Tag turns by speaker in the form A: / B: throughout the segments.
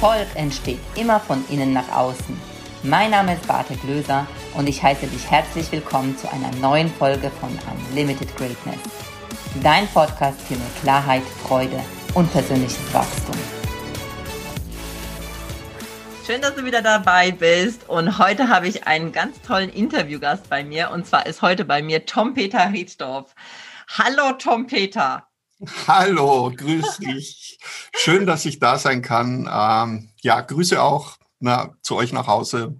A: Erfolg entsteht immer von innen nach außen. Mein Name ist Bartek Löser und ich heiße dich herzlich willkommen zu einer neuen Folge von Unlimited Greatness. Dein Podcast für mehr Klarheit, Freude und persönliches Wachstum. Schön, dass du wieder dabei bist. Und heute habe ich einen ganz tollen Interviewgast bei mir. Und zwar ist heute bei mir Tom Peter Riedsdorf. Hallo, Tom Peter.
B: Hallo, grüß dich. Schön, dass ich da sein kann. Ähm, ja, Grüße auch na, zu euch nach Hause.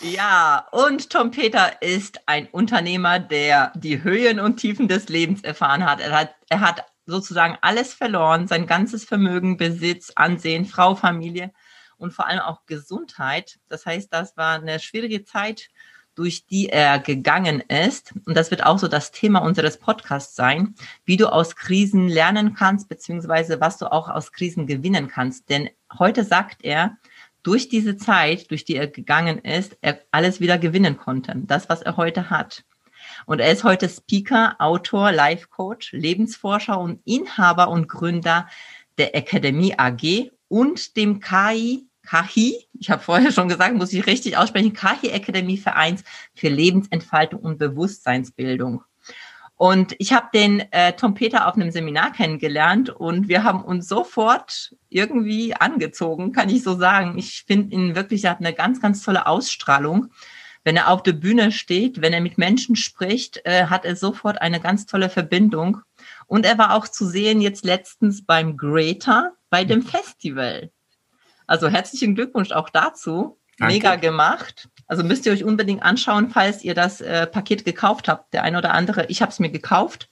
A: Ja, und Tom Peter ist ein Unternehmer, der die Höhen und Tiefen des Lebens erfahren hat. Er hat, er hat sozusagen alles verloren, sein ganzes Vermögen, Besitz, Ansehen, Frau, Familie und vor allem auch Gesundheit. Das heißt, das war eine schwierige Zeit durch die er gegangen ist. Und das wird auch so das Thema unseres Podcasts sein, wie du aus Krisen lernen kannst, beziehungsweise was du auch aus Krisen gewinnen kannst. Denn heute sagt er, durch diese Zeit, durch die er gegangen ist, er alles wieder gewinnen konnte. Das, was er heute hat. Und er ist heute Speaker, Autor, Life Coach, Lebensforscher und Inhaber und Gründer der Akademie AG und dem KI KAHI, ich habe vorher schon gesagt, muss ich richtig aussprechen, KAHI Akademie Vereins für Lebensentfaltung und Bewusstseinsbildung. Und ich habe den äh, Tom Peter auf einem Seminar kennengelernt und wir haben uns sofort irgendwie angezogen, kann ich so sagen. Ich finde ihn wirklich, er hat eine ganz, ganz tolle Ausstrahlung. Wenn er auf der Bühne steht, wenn er mit Menschen spricht, äh, hat er sofort eine ganz tolle Verbindung. Und er war auch zu sehen jetzt letztens beim Greta bei dem Festival. Also herzlichen Glückwunsch auch dazu. Danke. Mega gemacht. Also müsst ihr euch unbedingt anschauen, falls ihr das äh, Paket gekauft habt. Der eine oder andere, ich habe es mir gekauft,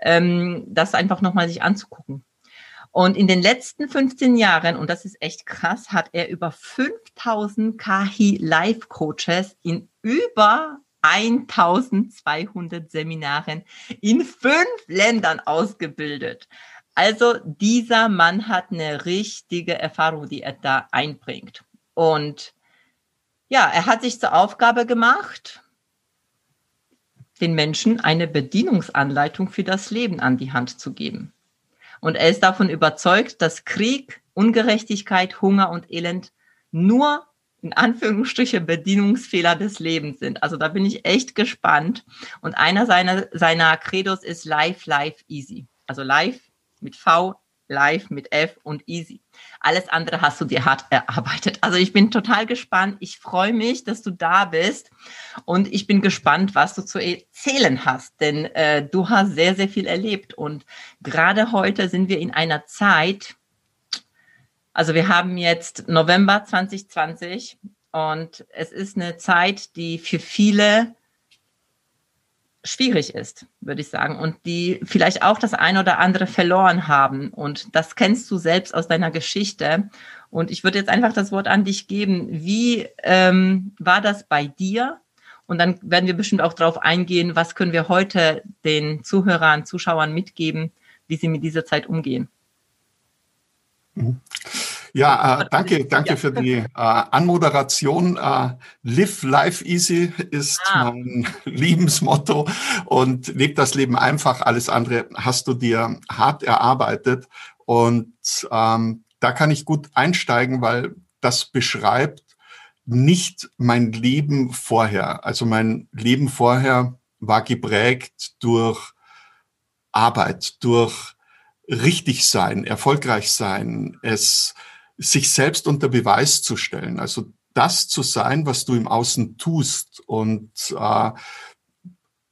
A: ähm, das einfach nochmal sich anzugucken. Und in den letzten 15 Jahren, und das ist echt krass, hat er über 5000 KI Life Coaches in über 1200 Seminaren in fünf Ländern ausgebildet. Also dieser Mann hat eine richtige Erfahrung, die er da einbringt. Und ja, er hat sich zur Aufgabe gemacht, den Menschen eine Bedienungsanleitung für das Leben an die Hand zu geben. Und er ist davon überzeugt, dass Krieg, Ungerechtigkeit, Hunger und Elend nur in Anführungsstriche Bedienungsfehler des Lebens sind. Also da bin ich echt gespannt. Und einer seiner, seiner Credos ist Life, Life, Easy. Also Life mit V, Live mit F und Easy. Alles andere hast du dir hart erarbeitet. Also ich bin total gespannt. Ich freue mich, dass du da bist und ich bin gespannt, was du zu erzählen hast, denn äh, du hast sehr, sehr viel erlebt und gerade heute sind wir in einer Zeit, also wir haben jetzt November 2020 und es ist eine Zeit, die für viele schwierig ist, würde ich sagen, und die vielleicht auch das eine oder andere verloren haben. Und das kennst du selbst aus deiner Geschichte. Und ich würde jetzt einfach das Wort an dich geben. Wie ähm, war das bei dir? Und dann werden wir bestimmt auch darauf eingehen, was können wir heute den Zuhörern, Zuschauern mitgeben, wie sie mit dieser Zeit umgehen.
B: Mhm. Ja, äh, danke, danke ja. für die äh, Anmoderation. Äh, Live Life Easy ist ah. mein Lebensmotto und lebt das Leben einfach. Alles andere hast du dir hart erarbeitet. Und ähm, da kann ich gut einsteigen, weil das beschreibt nicht mein Leben vorher. Also mein Leben vorher war geprägt durch Arbeit, durch richtig sein, erfolgreich sein, es sich selbst unter Beweis zu stellen. Also das zu sein, was du im Außen tust. Und äh,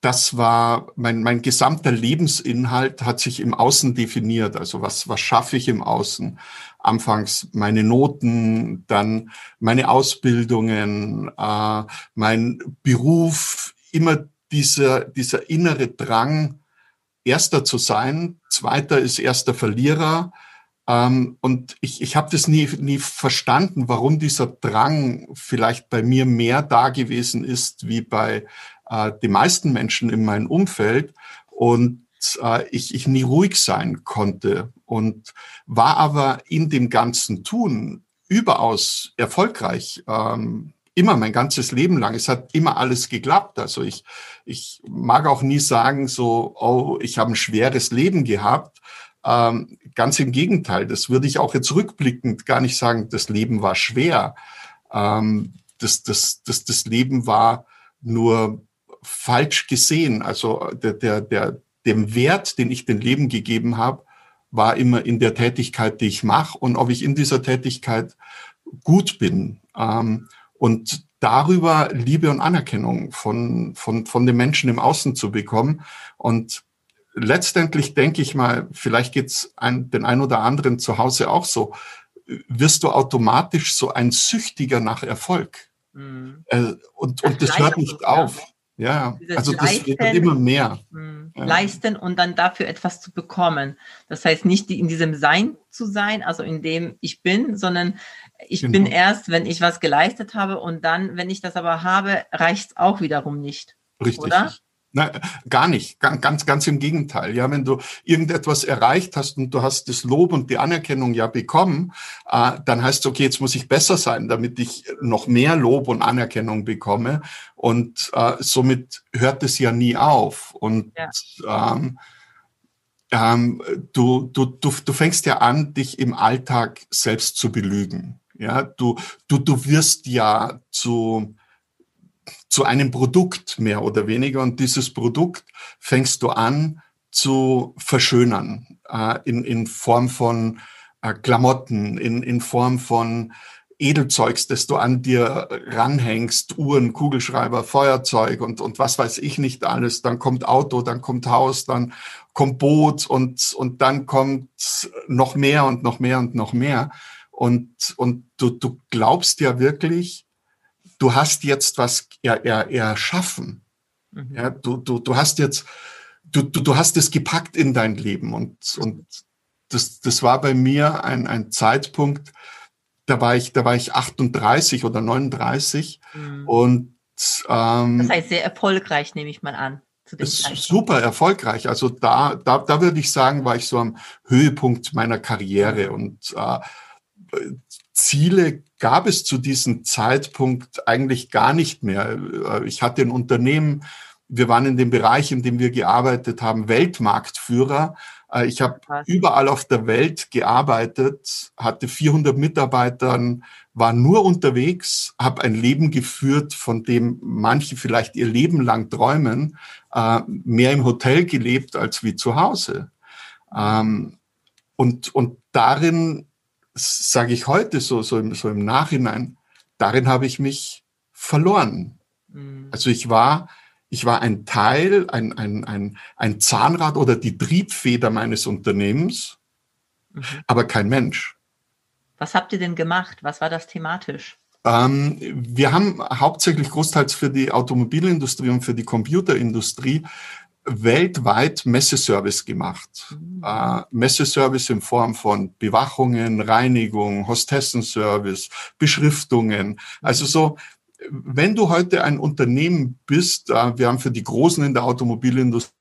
B: das war mein, mein gesamter Lebensinhalt hat sich im Außen definiert. Also was, was schaffe ich im Außen? Anfangs meine Noten, dann meine Ausbildungen, äh, mein Beruf, immer dieser, dieser innere Drang, Erster zu sein. Zweiter ist erster Verlierer. Ähm, und ich, ich habe das nie, nie verstanden, warum dieser Drang vielleicht bei mir mehr da gewesen ist wie bei äh, den meisten Menschen in meinem Umfeld. Und äh, ich, ich nie ruhig sein konnte und war aber in dem ganzen Tun überaus erfolgreich. Ähm, immer mein ganzes Leben lang. Es hat immer alles geklappt. Also ich, ich mag auch nie sagen so, oh, ich habe ein schweres Leben gehabt, Ähm, ganz im Gegenteil, das würde ich auch jetzt rückblickend gar nicht sagen, das Leben war schwer. Ähm, das, das, das, das Leben war nur falsch gesehen. Also der, der, der, dem Wert, den ich dem Leben gegeben habe, war immer in der Tätigkeit, die ich mache und ob ich in dieser Tätigkeit gut bin. Ähm, und darüber Liebe und Anerkennung von, von, von den Menschen im Außen zu bekommen. Und letztendlich denke ich mal, vielleicht geht's ein, den ein oder anderen zu Hause auch so, wirst du automatisch so ein Süchtiger nach Erfolg. Mhm. Äh, und, und das hört nicht auf. Ja, also das leisten, wird immer mehr.
A: Mh, ja. Leisten und dann dafür etwas zu bekommen. Das heißt nicht in diesem Sein zu sein, also in dem ich bin, sondern ich genau. bin erst, wenn ich was geleistet habe und dann, wenn ich das aber habe, reicht es auch wiederum nicht.
B: Richtig. Oder? Nein, gar nicht. Ganz, ganz im Gegenteil. Ja, wenn du irgendetwas erreicht hast und du hast das Lob und die Anerkennung ja bekommen, äh, dann heißt es, okay, jetzt muss ich besser sein, damit ich noch mehr Lob und Anerkennung bekomme. Und äh, somit hört es ja nie auf. Und ja. ähm, ähm, du, du, du, du fängst ja an, dich im Alltag selbst zu belügen. Ja, du, du, du wirst ja zu, zu einem Produkt mehr oder weniger und dieses Produkt fängst du an zu verschönern äh, in, in Form von äh, Klamotten, in, in Form von Edelzeugs, das du an dir ranhängst, Uhren, Kugelschreiber, Feuerzeug und, und was weiß ich nicht alles. Dann kommt Auto, dann kommt Haus, dann kommt Boot und, und dann kommt noch mehr und noch mehr und noch mehr. Und, und du, du glaubst ja wirklich, du hast jetzt was er, er, erschaffen. Mhm. Ja, du, du, du hast jetzt, du, du, du hast es gepackt in dein Leben. Und, und das, das war bei mir ein, ein Zeitpunkt, da war ich, da war ich 38 oder 39 mhm. und
A: ähm, das heißt sehr erfolgreich, nehme ich mal an.
B: Ist super erfolgreich. Also da, da, da würde ich sagen, war ich so am Höhepunkt meiner Karriere und äh, Ziele gab es zu diesem Zeitpunkt eigentlich gar nicht mehr. Äh, ich hatte ein Unternehmen, wir waren in dem Bereich, in dem wir gearbeitet haben, Weltmarktführer. Äh, ich habe überall auf der Welt gearbeitet, hatte 400 Mitarbeitern, war nur unterwegs, habe ein Leben geführt, von dem manche vielleicht ihr Leben lang träumen, äh, mehr im Hotel gelebt als wie zu Hause. Ähm, und, und darin sage ich heute so, so im, so im Nachhinein, darin habe ich mich verloren. Mhm. Also ich war, ich war ein Teil, ein, ein, ein, ein Zahnrad oder die Triebfeder meines Unternehmens, mhm. aber kein Mensch.
A: Was habt ihr denn gemacht? Was war das thematisch?
B: Ähm, wir haben hauptsächlich großteils für die Automobilindustrie und für die Computerindustrie weltweit Messeservice gemacht. Mhm. Äh, Messeservice in Form von Bewachungen, Reinigung, Hostessenservice, Beschriftungen. Also so, wenn du heute ein Unternehmen bist, äh, wir haben für die Großen in der Automobilindustrie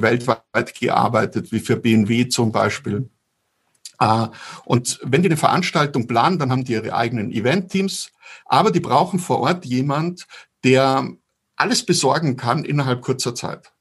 B: weltweit gearbeitet, wie für BMW zum Beispiel. Äh, und wenn die eine Veranstaltung planen, dann haben die ihre eigenen Event-Teams, aber die brauchen vor Ort jemand, der alles besorgen kann innerhalb kurzer Zeit.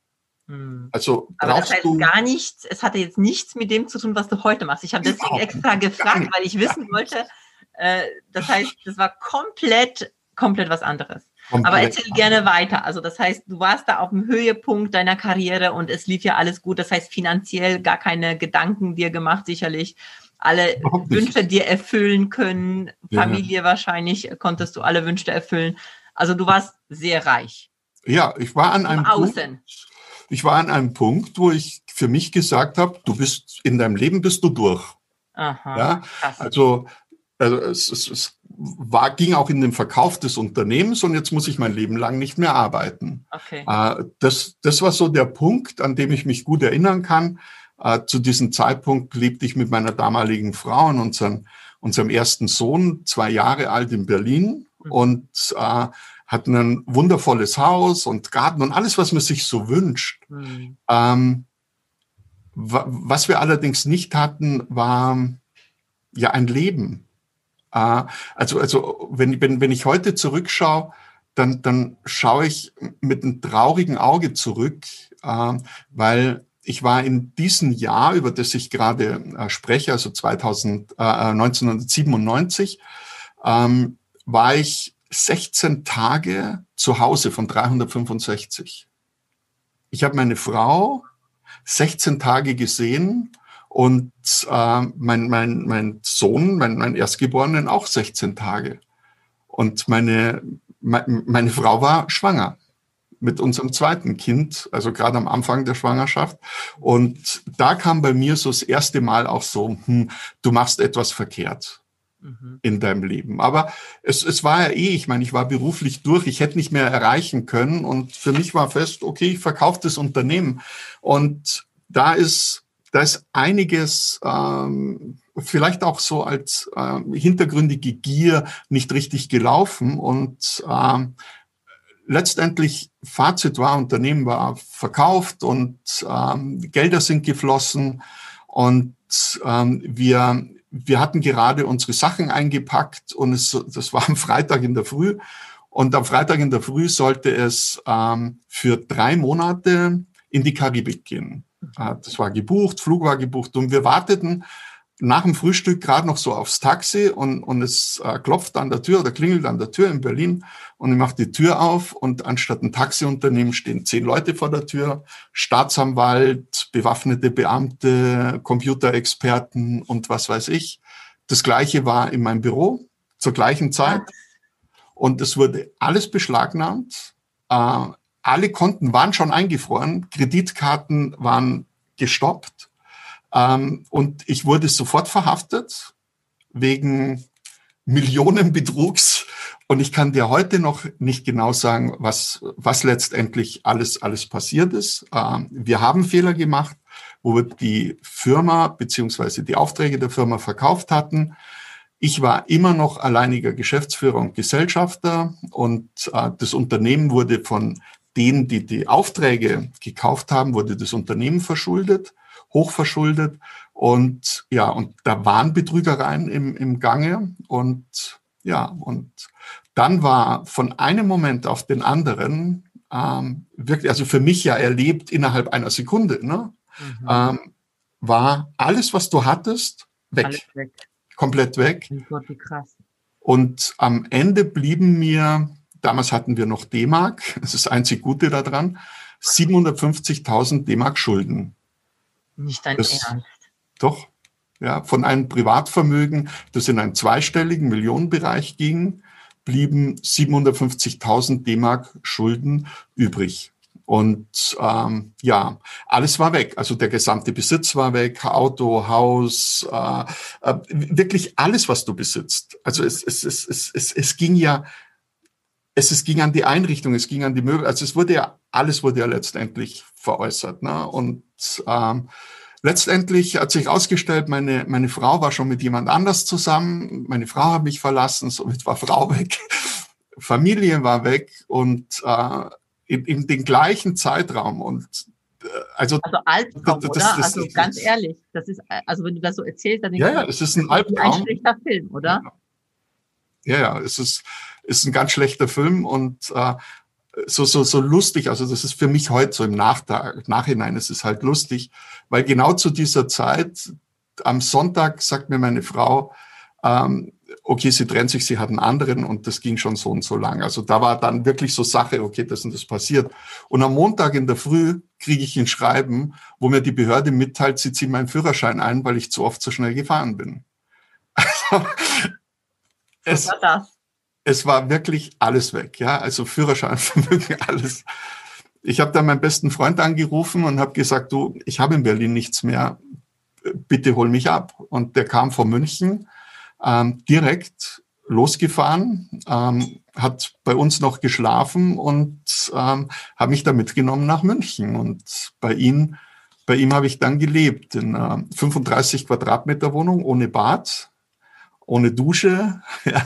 A: Hm. Also Aber das heißt du gar nichts, es hatte jetzt nichts mit dem zu tun, was du heute machst. Ich habe deswegen extra gefragt, weil ich wissen wollte, äh, das heißt, das war komplett, komplett was anderes. Komplett Aber erzähl gerne weiter. Also das heißt, du warst da auf dem Höhepunkt deiner Karriere und es lief ja alles gut. Das heißt, finanziell gar keine Gedanken dir gemacht, sicherlich. Alle Wünsche dir erfüllen können. Familie ja. wahrscheinlich konntest du alle Wünsche erfüllen. Also du warst sehr reich.
B: Ja, ich war an einem Außen. Punkt, ich war an einem Punkt, wo ich für mich gesagt habe, du bist in deinem Leben bist du durch. Aha, ja, also, also es, es, es war, ging auch in den Verkauf des Unternehmens und jetzt muss ich mein Leben lang nicht mehr arbeiten. Okay. Äh, das, das war so der Punkt, an dem ich mich gut erinnern kann. Äh, zu diesem Zeitpunkt lebte ich mit meiner damaligen Frau und unseren, unserem ersten Sohn, zwei Jahre alt in Berlin. Mhm. Und äh, hatten ein wundervolles Haus und Garten und alles, was man sich so wünscht. Mhm. Ähm, was wir allerdings nicht hatten, war ja ein Leben. Äh, also, also wenn, wenn, wenn ich heute zurückschaue, dann, dann schaue ich mit einem traurigen Auge zurück, äh, weil ich war in diesem Jahr, über das ich gerade äh, spreche, also 2000, äh, 1997, ähm, war ich 16 Tage zu Hause von 365. Ich habe meine Frau 16 Tage gesehen und äh, mein, mein, mein Sohn, mein, mein Erstgeborenen auch 16 Tage. Und meine, meine, meine Frau war schwanger mit unserem zweiten Kind, also gerade am Anfang der Schwangerschaft. Und da kam bei mir so das erste Mal auch so, hm, du machst etwas verkehrt mhm. in deinem Leben. Aber es, es war ja eh, ich meine, ich war beruflich durch, ich hätte nicht mehr erreichen können. Und für mich war fest, okay, ich verkaufe das Unternehmen. Und da ist, da ist einiges, ähm, vielleicht auch so als äh, hintergründige Gier nicht richtig gelaufen. Und ähm, letztendlich Fazit war, Unternehmen war verkauft und ähm, Gelder sind geflossen und ähm, wir, wir hatten gerade unsere Sachen eingepackt und es, das war am Freitag in der Früh und am Freitag in der Früh sollte es ähm, für drei Monate in die Karibik gehen. Äh, das war gebucht, Flug war gebucht und wir warteten nach dem Frühstück gerade noch so aufs Taxi und, und es äh, klopft an der Tür oder klingelt an der Tür in Berlin und ich mache die Tür auf und anstatt ein Taxiunternehmen stehen zehn Leute vor der Tür, Staatsanwalt, bewaffnete Beamte, Computerexperten und was weiß ich. Das gleiche war in meinem Büro zur gleichen Zeit und es wurde alles beschlagnahmt. Äh, alle Konten waren schon eingefroren, Kreditkarten waren gestoppt ähm, und ich wurde sofort verhaftet wegen Millionenbetrugs. Und ich kann dir heute noch nicht genau sagen, was, was letztendlich alles, alles passiert ist. Ähm, wir haben Fehler gemacht, wo wir die Firma beziehungsweise die Aufträge der Firma verkauft hatten. Ich war immer noch alleiniger Geschäftsführer und Gesellschafter und äh, das Unternehmen wurde von denen, die die Aufträge gekauft haben, wurde das Unternehmen verschuldet hochverschuldet. Und ja, und da waren Betrügereien im, im Gange. Und ja, und dann war von einem Moment auf den anderen ähm, wirklich, also für mich ja erlebt innerhalb einer Sekunde, ne, mhm. ähm, war alles, was du hattest, weg. weg. Komplett weg. Gott, wie krass. Und am Ende blieben mir, damals hatten wir noch D-Mark, das ist das einzig Gute daran, 750.000 D-Mark Schulden.
A: Nicht dein das, Ernst.
B: Doch, ja, von einem Privatvermögen, das in einen zweistelligen Millionenbereich ging, blieben 750.000 D-Mark Schulden übrig. Und ähm, ja, alles war weg. Also der gesamte Besitz war weg, Auto, Haus, äh, äh, wirklich alles, was du besitzt. Also es, es, es, es, es, es ging ja, es, es ging an die Einrichtung, es ging an die Möbel. Also es wurde ja, alles wurde ja letztendlich veräußert. Ne? Und ähm, letztendlich hat sich ausgestellt, meine, meine Frau war schon mit jemand anders zusammen. Meine Frau hat mich verlassen, somit war Frau weg. Familie war weg und äh, in, in den gleichen Zeitraum und
A: äh, also, also Albtraum, das, das, oder? Das, also ganz ehrlich, das ist, also wenn du das so erzählst, dann
B: ja, ja, es ist ein Albtraum.
A: Ein schlechter Film, oder?
B: Ja, ja, es ist, ist ein ganz schlechter Film und äh, so, so, so lustig. Also das ist für mich heute so im Nachtag, Nachhinein ist es halt lustig, weil genau zu dieser Zeit, am Sonntag sagt mir meine Frau, ähm, okay, sie trennt sich, sie hat einen anderen und das ging schon so und so lang. Also da war dann wirklich so Sache, okay, das und das passiert. Und am Montag in der Früh kriege ich ein Schreiben, wo mir die Behörde mitteilt, sie zieht meinen Führerschein ein, weil ich zu oft zu schnell gefahren bin. Also, es, das? Es war wirklich alles weg, ja, also Führerschein, Vermögen, alles. Ich habe dann meinen besten Freund angerufen und habe gesagt, du, ich habe in Berlin nichts mehr, bitte hol mich ab. Und der kam von München ähm, direkt losgefahren, ähm, hat bei uns noch geschlafen und ähm, habe mich da mitgenommen nach München. Und bei ihm, bei ihm habe ich dann gelebt in einer 35 Quadratmeter Wohnung ohne Bad, ohne Dusche ja,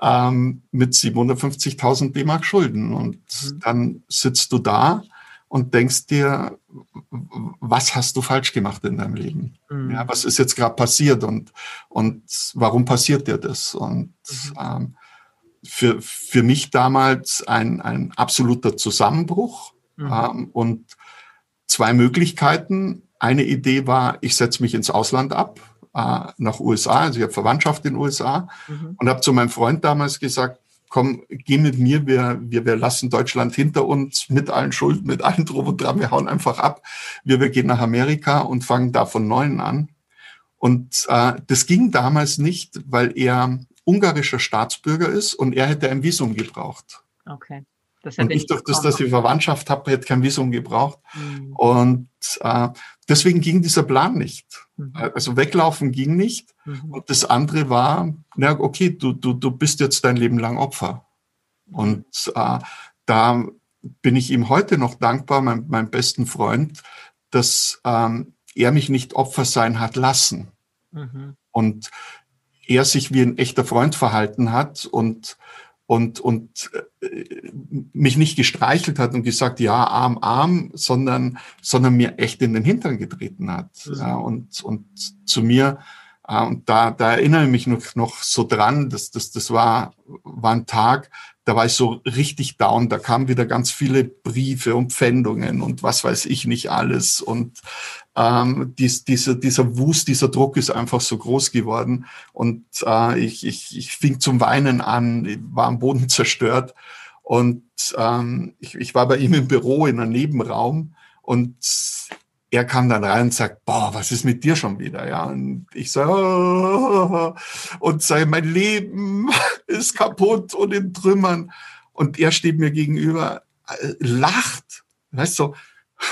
B: ähm, mit 750.000 D-Mark Schulden. Und mhm. dann sitzt du da und denkst dir, was hast du falsch gemacht in deinem Leben? Mhm. Ja, was ist jetzt gerade passiert und, und warum passiert dir das? Und mhm. ähm, für, für mich damals ein, ein absoluter Zusammenbruch. Mhm. Ähm, und zwei Möglichkeiten. Eine Idee war, ich setze mich ins Ausland ab, äh, nach USA, also ich habe Verwandtschaft in den USA mhm. und habe zu meinem Freund damals gesagt, komm, geh mit mir, wir, wir, wir lassen Deutschland hinter uns mit allen Schulden, mit allen drum und dran, wir hauen einfach ab. Wir, wir gehen nach Amerika und fangen da von Neuem an. Und äh, das ging damals nicht, weil er ungarischer Staatsbürger ist und er hätte ein Visum gebraucht.
A: Okay.
B: Das und ich durch das, dass ich Verwandtschaft habe, hätte kein Visum gebraucht. Mhm. Und äh, deswegen ging dieser Plan nicht. Mhm. Also weglaufen ging nicht. Mhm. Und das andere war, na okay, du, du, du bist jetzt dein Leben lang Opfer. Mhm. Und äh, da bin ich ihm heute noch dankbar, mein, meinem besten Freund, dass ähm, er mich nicht Opfer sein hat lassen. Mhm. Und er sich wie ein echter Freund verhalten hat und und, und äh, mich nicht gestreichelt hat und gesagt, ja, arm, arm, sondern, sondern mir echt in den Hintern getreten hat. Mhm. Ja, und, und zu mir, äh, und da, da erinnere ich mich noch, noch so dran, dass das, das war, war ein Tag, da war ich so richtig down. Da kamen wieder ganz viele Briefe und Pfändungen und was weiß ich nicht alles. Und ähm, dies, dieser, dieser Wust, dieser Druck ist einfach so groß geworden. Und äh, ich, ich, ich fing zum Weinen an, war am Boden zerstört. Und ähm, ich, ich war bei ihm im Büro in einem Nebenraum und er kam dann rein und sagt, boah, was ist mit dir schon wieder? Ja, und ich sage, oh, und sage, mein Leben ist kaputt und in Trümmern. Und er steht mir gegenüber, äh, lacht, weißt du,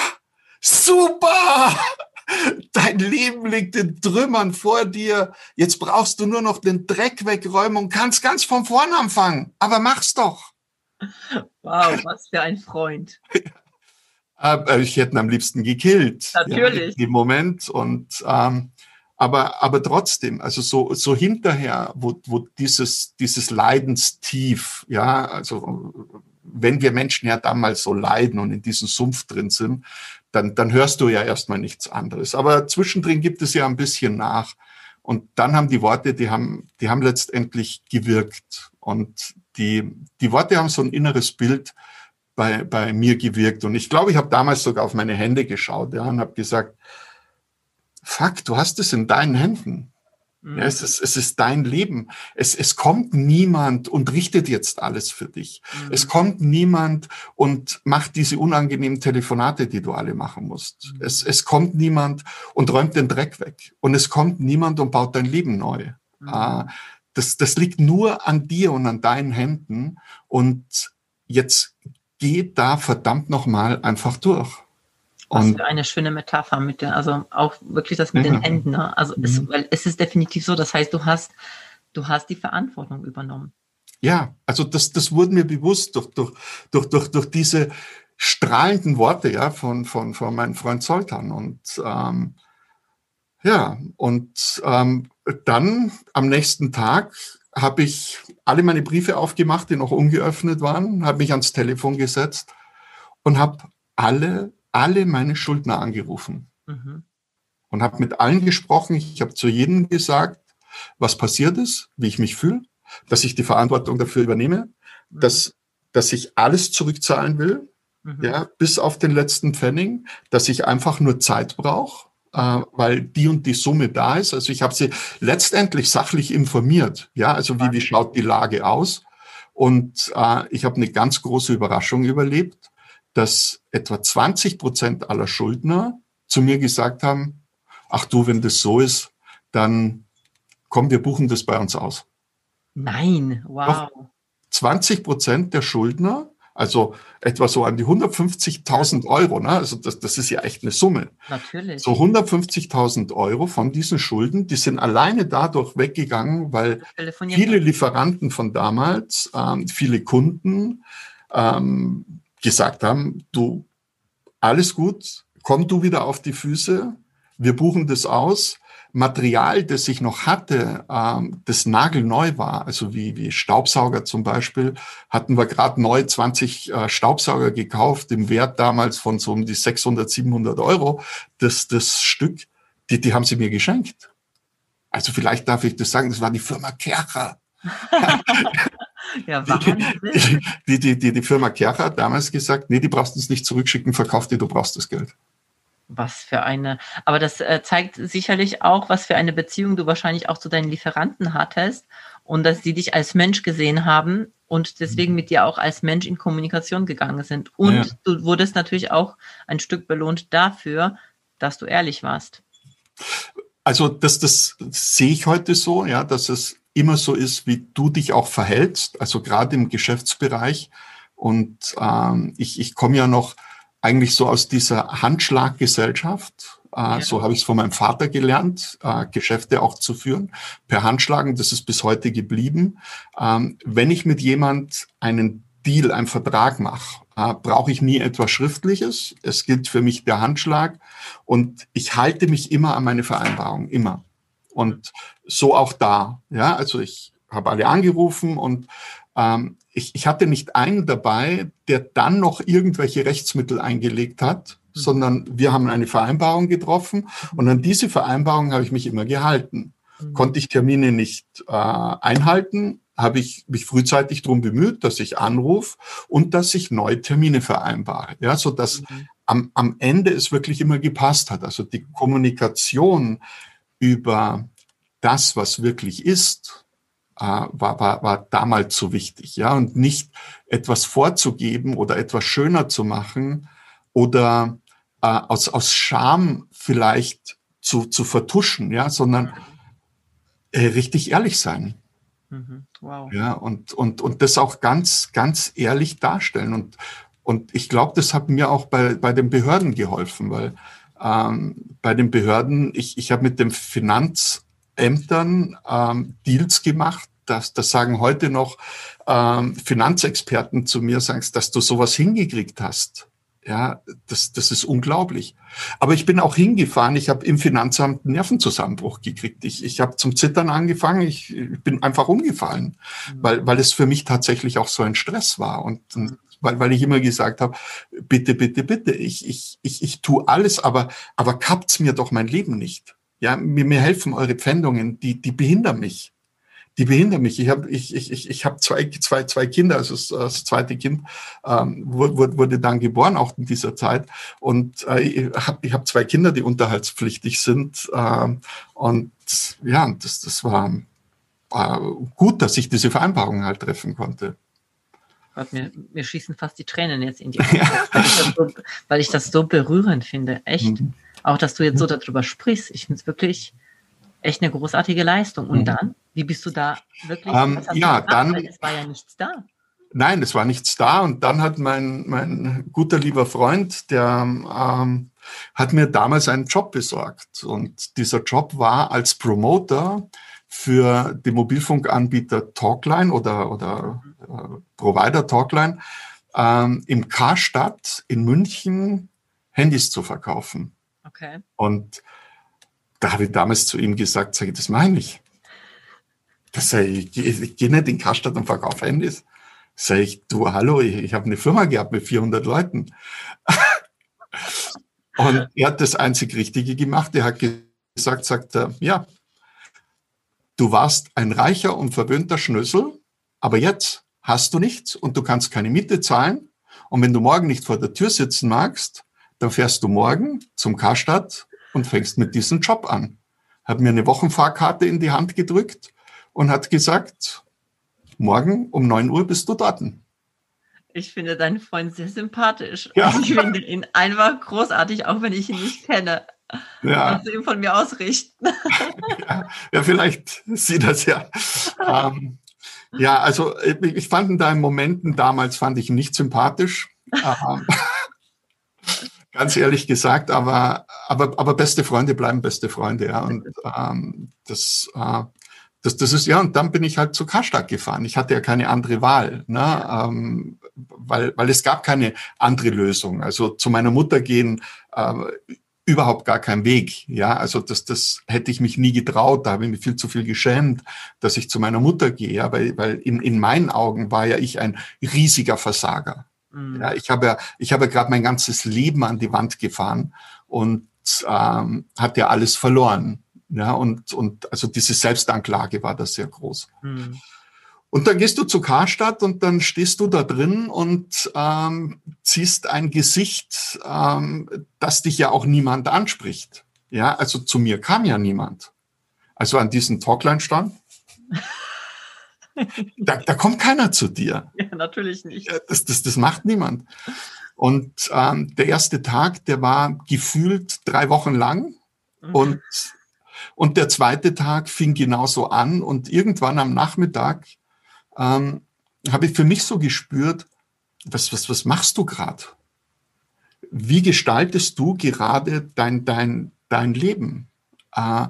B: super! Dein Leben liegt in Trümmern vor dir. Jetzt brauchst du nur noch den Dreck wegräumen und kannst ganz von vorn anfangen. Aber mach's doch.
A: Wow, was für ein Freund.
B: Äh, ich hätte ihn am liebsten gekillt.
A: Natürlich.
B: Ja, Im Moment. Und ähm, aber, aber trotzdem, also so, so hinterher, wo, wo dieses, dieses Leidenstief, ja, also wenn wir Menschen ja damals so leiden und in diesem Sumpf drin sind, dann, dann hörst du ja erstmal nichts anderes. Aber zwischendrin gibt es ja ein bisschen nach. Und dann haben die Worte, die haben, die haben letztendlich gewirkt. Und die, die Worte haben so ein inneres Bild, bei, bei mir gewirkt. Und ich glaube, ich habe damals sogar auf meine Hände geschaut ja, und habe gesagt, fuck, du hast es in deinen Händen. Mhm. Ja, es, ist, es ist dein Leben. Es, es kommt niemand und richtet jetzt alles für dich. Mhm. Es kommt niemand und macht diese unangenehmen Telefonate, die du alle machen musst. Mhm. Es, es kommt niemand und räumt den Dreck weg. Und es kommt niemand und baut dein Leben neu. Mhm. Ah, das, das liegt nur an dir und an deinen Händen. Und jetzt geht da verdammt nochmal einfach durch.
A: Was und, für eine schöne Metapher mit der, also auch wirklich das mit ja. den Händen. Ne? Also mhm. es, weil es ist definitiv so, das heißt, du hast, du hast die Verantwortung übernommen.
B: Ja, also das, das wurde mir bewusst durch, durch, durch, durch, durch diese strahlenden Worte ja, von, von, von meinem Freund Zoltan. Und ähm, ja, und ähm, dann am nächsten Tag habe ich alle meine Briefe aufgemacht, die noch ungeöffnet waren, habe mich ans Telefon gesetzt und habe alle, alle meine Schuldner angerufen mhm. und habe mit allen gesprochen. Ich habe zu jedem gesagt, was passiert ist, wie ich mich fühle, dass ich die Verantwortung dafür übernehme, mhm. dass, dass ich alles zurückzahlen will, mhm. ja, bis auf den letzten Pfennig, dass ich einfach nur Zeit brauche weil die und die Summe da ist. Also ich habe sie letztendlich sachlich informiert. Ja, also wie, wie schaut die Lage aus? Und äh, ich habe eine ganz große Überraschung überlebt, dass etwa 20 Prozent aller Schuldner zu mir gesagt haben, ach du, wenn das so ist, dann komm, wir buchen das bei uns aus.
A: Nein, wow. Doch
B: 20 Prozent der Schuldner also etwa so an die 150.000 Euro. Ne? Also das, das ist ja echt eine Summe.
A: Natürlich.
B: So 150.000 Euro von diesen Schulden, die sind alleine dadurch weggegangen, weil viele Lieferanten von damals, ähm, viele Kunden ähm, gesagt haben, du, alles gut, komm du wieder auf die Füße, wir buchen das aus Material, das ich noch hatte, ähm, das nagelneu war, also wie, wie Staubsauger zum Beispiel, hatten wir gerade neu 20 äh, Staubsauger gekauft, im Wert damals von so um die 600, 700 Euro. Das, das Stück, die, die haben sie mir geschenkt. Also vielleicht darf ich das sagen, das war die Firma Kercher. ja, die, die, die, die Firma Kercher hat damals gesagt, nee, die brauchst du uns nicht zurückschicken, verkauf die, du brauchst das Geld.
A: Was für eine, aber das äh, zeigt sicherlich auch, was für eine Beziehung du wahrscheinlich auch zu deinen Lieferanten hattest und dass sie dich als Mensch gesehen haben und deswegen mit dir auch als Mensch in Kommunikation gegangen sind. Und ja. du wurdest natürlich auch ein Stück belohnt dafür, dass du ehrlich warst.
B: Also das, das sehe ich heute so, ja, dass es immer so ist, wie du dich auch verhältst, also gerade im Geschäftsbereich. Und ähm, ich, ich komme ja noch eigentlich so aus dieser Handschlaggesellschaft. Äh, ja. So habe ich es von meinem Vater gelernt, äh, Geschäfte auch zu führen per Handschlagen. Das ist bis heute geblieben. Ähm, wenn ich mit jemand einen Deal, einen Vertrag mache, äh, brauche ich nie etwas Schriftliches. Es gilt für mich der Handschlag und ich halte mich immer an meine Vereinbarung, immer. Und so auch da. Ja, also ich habe alle angerufen und ähm, ich, ich hatte nicht einen dabei, der dann noch irgendwelche Rechtsmittel eingelegt hat, mhm. sondern wir haben eine Vereinbarung getroffen und an diese Vereinbarung habe ich mich immer gehalten. Mhm. Konnte ich Termine nicht äh, einhalten, habe ich mich frühzeitig darum bemüht, dass ich anrufe und dass ich neue Termine vereinbare, ja, so dass mhm. am, am Ende es wirklich immer gepasst hat. Also die Kommunikation über das, was wirklich ist, war, war, war damals so wichtig, ja, und nicht etwas vorzugeben oder etwas schöner zu machen oder äh, aus, aus Scham vielleicht zu, zu vertuschen, ja, sondern äh, richtig ehrlich sein. Mhm. Wow. Ja, und, und, und das auch ganz, ganz ehrlich darstellen. Und, und ich glaube, das hat mir auch bei, bei den Behörden geholfen, weil ähm, bei den Behörden, ich, ich habe mit den Finanzämtern ähm, Deals gemacht, das, das sagen heute noch ähm, Finanzexperten zu mir, sagst, dass du sowas hingekriegt hast. Ja, das, das ist unglaublich. Aber ich bin auch hingefahren. Ich habe im Finanzamt einen Nervenzusammenbruch gekriegt. Ich, ich habe zum Zittern angefangen. Ich, ich bin einfach umgefallen, mhm. weil, weil es für mich tatsächlich auch so ein Stress war. Und, und weil, weil ich immer gesagt habe, bitte, bitte, bitte, ich, ich, ich, ich tue alles, aber, aber kapt's mir doch mein Leben nicht. Ja, mir, mir helfen eure Pfändungen, die, die behindern mich die behindern mich. Ich habe ich, ich, ich, ich hab zwei, zwei, zwei Kinder, also das, zweite Kind ähm, wurde, wurde dann geboren, auch in dieser Zeit. Und äh, ich habe ich hab zwei Kinder, die unterhaltspflichtig sind. Äh, und ja, das, das war äh, gut, dass ich diese Vereinbarung halt treffen konnte.
A: Mir, mir schießen fast die Tränen jetzt in die Augen, ja. weil, ich so, weil, ich das so, berührend finde. Echt. Mhm. Auch, dass du jetzt so darüber sprichst. Ich finde es wirklich echt eine großartige Leistung. Und mhm. dann, wie bist du da wirklich?
B: Ähm, ja, dann.
A: es war ja nichts da.
B: Nein, es war nichts da. Und dann hat mein, mein guter lieber Freund, der ähm, hat mir damals einen Job besorgt. Und dieser Job war als Promoter für den Mobilfunkanbieter Talkline oder, oder äh, Provider Talkline ähm, im Karstadt in München Handys zu verkaufen. Okay. Und da habe ich damals zu ihm gesagt, sage ich, das meine ich. Das sage ich, ich, ich gehe nicht in Karstadt und verkaufe Handys. Sage ich, du, hallo, ich, ich habe eine Firma gehabt mit 400 Leuten. und er hat das einzig Richtige gemacht. Er hat gesagt, sagt er, ja, du warst ein reicher und verwöhnter Schnösel, aber jetzt hast du nichts und du kannst keine Miete zahlen. Und wenn du morgen nicht vor der Tür sitzen magst, dann fährst du morgen zum Karstadt und fängst mit diesem Job an. Hat mir eine Wochenfahrkarte in die Hand gedrückt und hat gesagt, morgen um 9 Uhr bist du dort.
A: Ich finde deinen Freund sehr sympathisch. Ja. ich finde ihn einfach großartig, auch wenn ich ihn nicht kenne. Ja. Kannst du ihm von mir ausrichten.
B: ja, ja, vielleicht sieht das ja. ähm, ja, also ich fand in deinen Momenten damals fand ich ihn nicht sympathisch. Ganz ehrlich gesagt, aber, aber, aber beste Freunde bleiben beste Freunde, ja. Und ähm, das, äh, das, das ist, ja, und dann bin ich halt zu Karstadt gefahren. Ich hatte ja keine andere Wahl, ne? Ähm, weil, weil es gab keine andere Lösung. Also zu meiner Mutter gehen, äh, überhaupt gar kein Weg. Ja, also das, das hätte ich mich nie getraut. Da habe ich mich viel zu viel geschämt, dass ich zu meiner Mutter gehe. Ja, weil, weil in, in meinen Augen war ja ich ein riesiger Versager. Mhm. Ja, ich habe, ich habe gerade mein ganzes Leben an die Wand gefahren und ähm, hat ja alles verloren. Ja, und, und also diese Selbstanklage war da sehr groß. Mhm. Und dann gehst du zu Karstadt und dann stehst du da drin und ähm, ziehst ein Gesicht, ähm, das dich ja auch niemand anspricht. Ja, also zu mir kam ja niemand. Also an diesen Talkline-Stand, da, da kommt keiner zu dir.
A: Ja, natürlich nicht.
B: Das, das, das macht niemand. Und ähm, der erste Tag, der war gefühlt drei Wochen lang. Mhm. Und, und der zweite Tag fing genauso an. Und irgendwann am Nachmittag ähm, habe ich für mich so gespürt, was, was, was machst du gerade? Wie gestaltest du gerade dein, dein, dein Leben? Äh,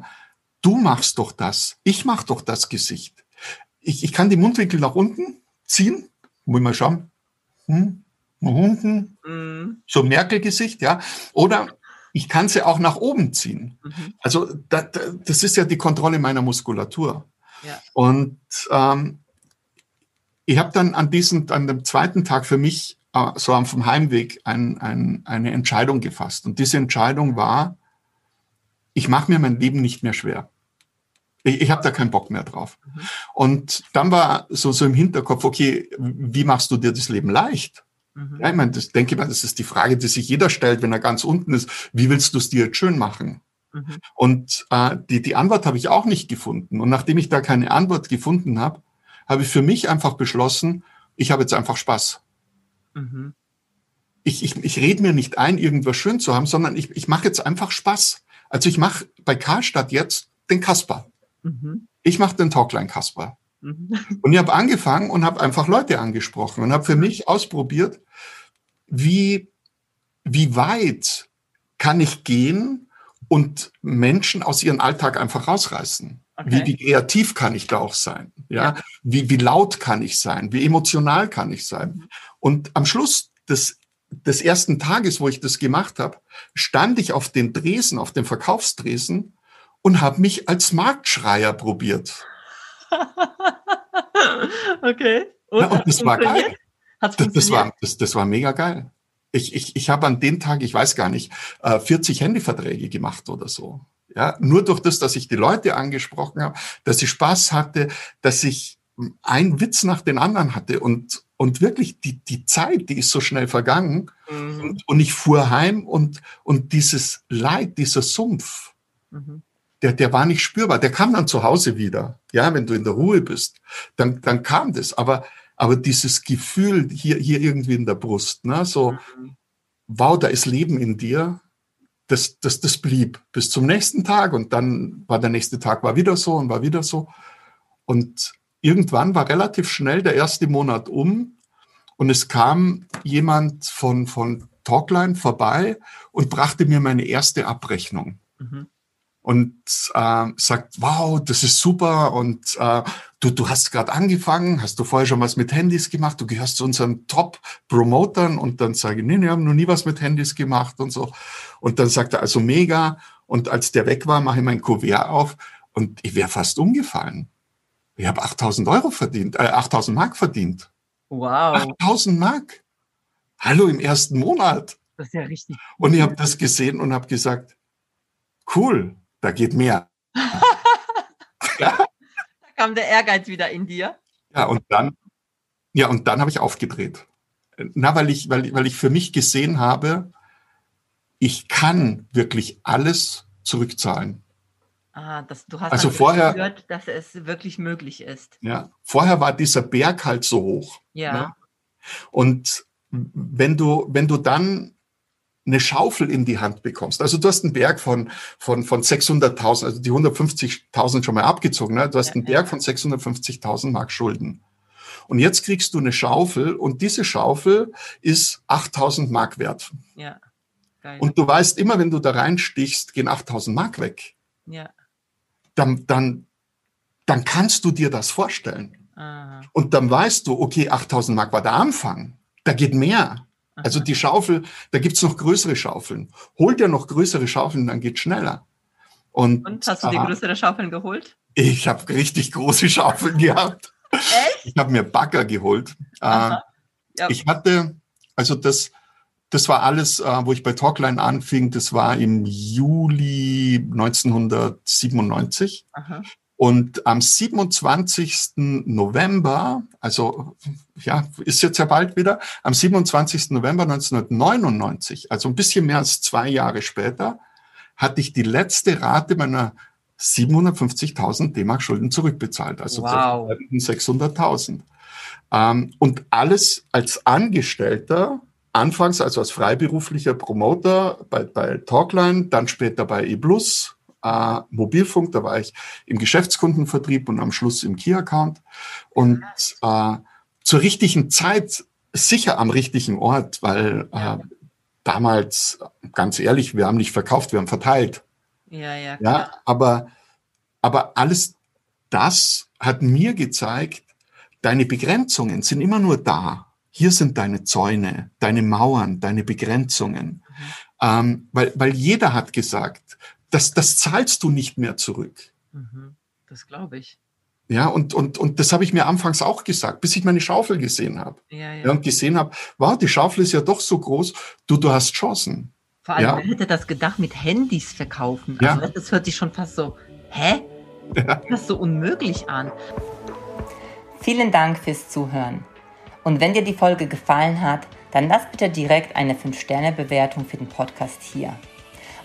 B: du machst doch das. Ich mach doch das Gesicht. Ich, ich kann die Mundwinkel nach unten ziehen. Muss ich mal schauen. Hm, nach unten. Mhm. So Merkel-Gesicht, ja. Oder ich kann sie auch nach oben ziehen. Mhm. Also da, da, das ist ja die Kontrolle meiner Muskulatur. Ja. Und ähm, ich habe dann an diesem, an dem zweiten Tag für mich äh, so vom Heimweg ein, ein, eine Entscheidung gefasst. Und diese Entscheidung war, ich mache mir mein Leben nicht mehr schwer. Ich, ich habe da keinen Bock mehr drauf. Und dann war so, so im Hinterkopf, okay, wie machst du dir das Leben leicht? Mhm. Ja, ich meine, das denke ich mal, das ist die Frage, die sich jeder stellt, wenn er ganz unten ist. Wie willst du es dir jetzt schön machen? Mhm. Und äh, die, die Antwort habe ich auch nicht gefunden. Und nachdem ich da keine Antwort gefunden habe, habe ich für mich einfach beschlossen, ich habe jetzt einfach Spaß. Mhm. Ich, ich, ich rede mir nicht ein, irgendwas schön zu haben, sondern ich, ich mache jetzt einfach Spaß. Also ich mache bei Karstadt jetzt den Kasper. Mhm. Ich mache den Talkline Kasper. Mhm. Und ich habe angefangen und habe einfach Leute angesprochen und habe für mich ausprobiert, wie, wie weit kann ich gehen und Menschen aus ihrem Alltag einfach rausreißen. Okay. Wie, wie kreativ kann ich da auch sein? Ja? ja? Wie, wie laut kann ich sein? Wie emotional kann ich sein? Mhm. Und am Schluss des, des ersten Tages, wo ich das gemacht habe, stand ich auf den Dresen, auf dem Verkaufsdresen und habe mich als Marktschreier probiert.
A: okay.
B: Und, ja, und das war geil. Das, das, war, das, das war mega geil. Ich, ich, ich habe an dem Tag, ich weiß gar nicht, 40 äh, Handyverträge gemacht oder so. Ja, nur durch das, dass ich die Leute angesprochen habe, dass ich Spaß hatte, dass ich einen Witz nach den anderen hatte und, und wirklich die, die Zeit, die ist so schnell vergangen mhm. und, und ich fuhr heim und, und dieses Leid, dieser Sumpf, mhm. Der, der war nicht spürbar. Der kam dann zu Hause wieder. Ja, wenn du in der Ruhe bist, dann, dann kam das. Aber, aber dieses Gefühl hier, hier irgendwie in der Brust, ne, so, mhm. wow, da ist Leben in dir das, das, das blieb bis zum nächsten Tag und dann war der nächste Tag war wieder so und war wieder so. Und irgendwann war relativ schnell der erste Monat um und es kam jemand von, von Talkline vorbei und brachte mir meine erste Abrechnung. Mhm und äh, sagt, wow, das ist super und äh, du, du hast gerade angefangen, hast du vorher schon was mit Handys gemacht, du gehörst zu unseren Top-Promotern und dann sage ich, nee, wir haben noch nie was mit Handys gemacht und so. Und dann sagt er, also mega. Und als der weg war, mache ich mein Kuvert auf und ich wäre fast umgefallen. Ich habe 8000 Euro verdient, äh, 8000 Mark verdient.
A: Wow.
B: 8000 Mark. Hallo im ersten Monat.
A: Das ist ja richtig.
B: Und ich habe das gesehen und habe gesagt, cool, da geht mehr.
A: ja. Da kam der Ehrgeiz wieder in dir.
B: Ja, und dann, ja, und dann habe ich aufgedreht. Na, weil ich, weil, weil ich für mich gesehen habe, ich kann wirklich alles zurückzahlen.
A: Ah, das, du hast
B: also vorher,
A: gehört, dass es wirklich möglich ist.
B: Ja, vorher war dieser Berg halt so hoch.
A: Ja. Ne?
B: Und wenn du, wenn du dann eine Schaufel in die Hand bekommst. Also du hast einen Berg von, von, von 600.000, also die 150.000 schon mal abgezogen, ne? du hast einen Berg von 650.000 Mark Schulden. Und jetzt kriegst du eine Schaufel und diese Schaufel ist 8.000 Mark wert.
A: Ja.
B: Geil. Und du weißt immer, wenn du da reinstichst, gehen 8.000 Mark weg.
A: Ja.
B: Dann, dann, dann kannst du dir das vorstellen. Aha. Und dann weißt du, okay, 8.000 Mark war der Anfang. Da geht mehr. Also die Schaufel, da gibt's noch größere Schaufeln. Hol dir noch größere Schaufeln, dann geht's schneller. Und,
A: Und hast du dir größere Schaufeln geholt?
B: Ich habe richtig große Schaufeln gehabt.
A: Echt?
B: Ich habe mir Bagger geholt. Äh, ja. Ich hatte, also das, das war alles, äh, wo ich bei Talkline anfing, das war im Juli 1997. Aha. Und am 27. November, also ja, ist jetzt ja bald wieder, am 27. November 1999, also ein bisschen mehr als zwei Jahre später, hatte ich die letzte Rate meiner 750.000 D-Mark Schulden zurückbezahlt, also wow. 600.000. Ähm, und alles als Angestellter, anfangs also als freiberuflicher Promoter bei, bei Talkline, dann später bei eBlus, äh, Mobilfunk, da war ich im Geschäftskundenvertrieb und am Schluss im Key-Account. Und äh, zur richtigen Zeit sicher am richtigen Ort, weil äh, damals, ganz ehrlich, wir haben nicht verkauft, wir haben verteilt. Ja, ja. Klar. Ja, aber, aber alles das hat mir gezeigt, deine Begrenzungen sind immer nur da. Hier sind deine Zäune, deine Mauern, deine Begrenzungen. Mhm. Ähm, weil, weil jeder hat gesagt, das, das zahlst du nicht mehr zurück.
A: Mhm. Das glaube ich.
B: Ja, und, und, und das habe ich mir anfangs auch gesagt, bis ich meine Schaufel gesehen habe. Ja, ja. ja und gesehen habe, wow, die Schaufel ist ja doch so groß, du, du hast Chancen.
A: Vor allem, ja. wer hätte das gedacht mit Handys verkaufen? Also ja. das hört sich schon fast so, hä? Ja. Das so unmöglich an. Vielen Dank fürs Zuhören. Und wenn dir die Folge gefallen hat, dann lass bitte direkt eine 5-Sterne-Bewertung für den Podcast hier.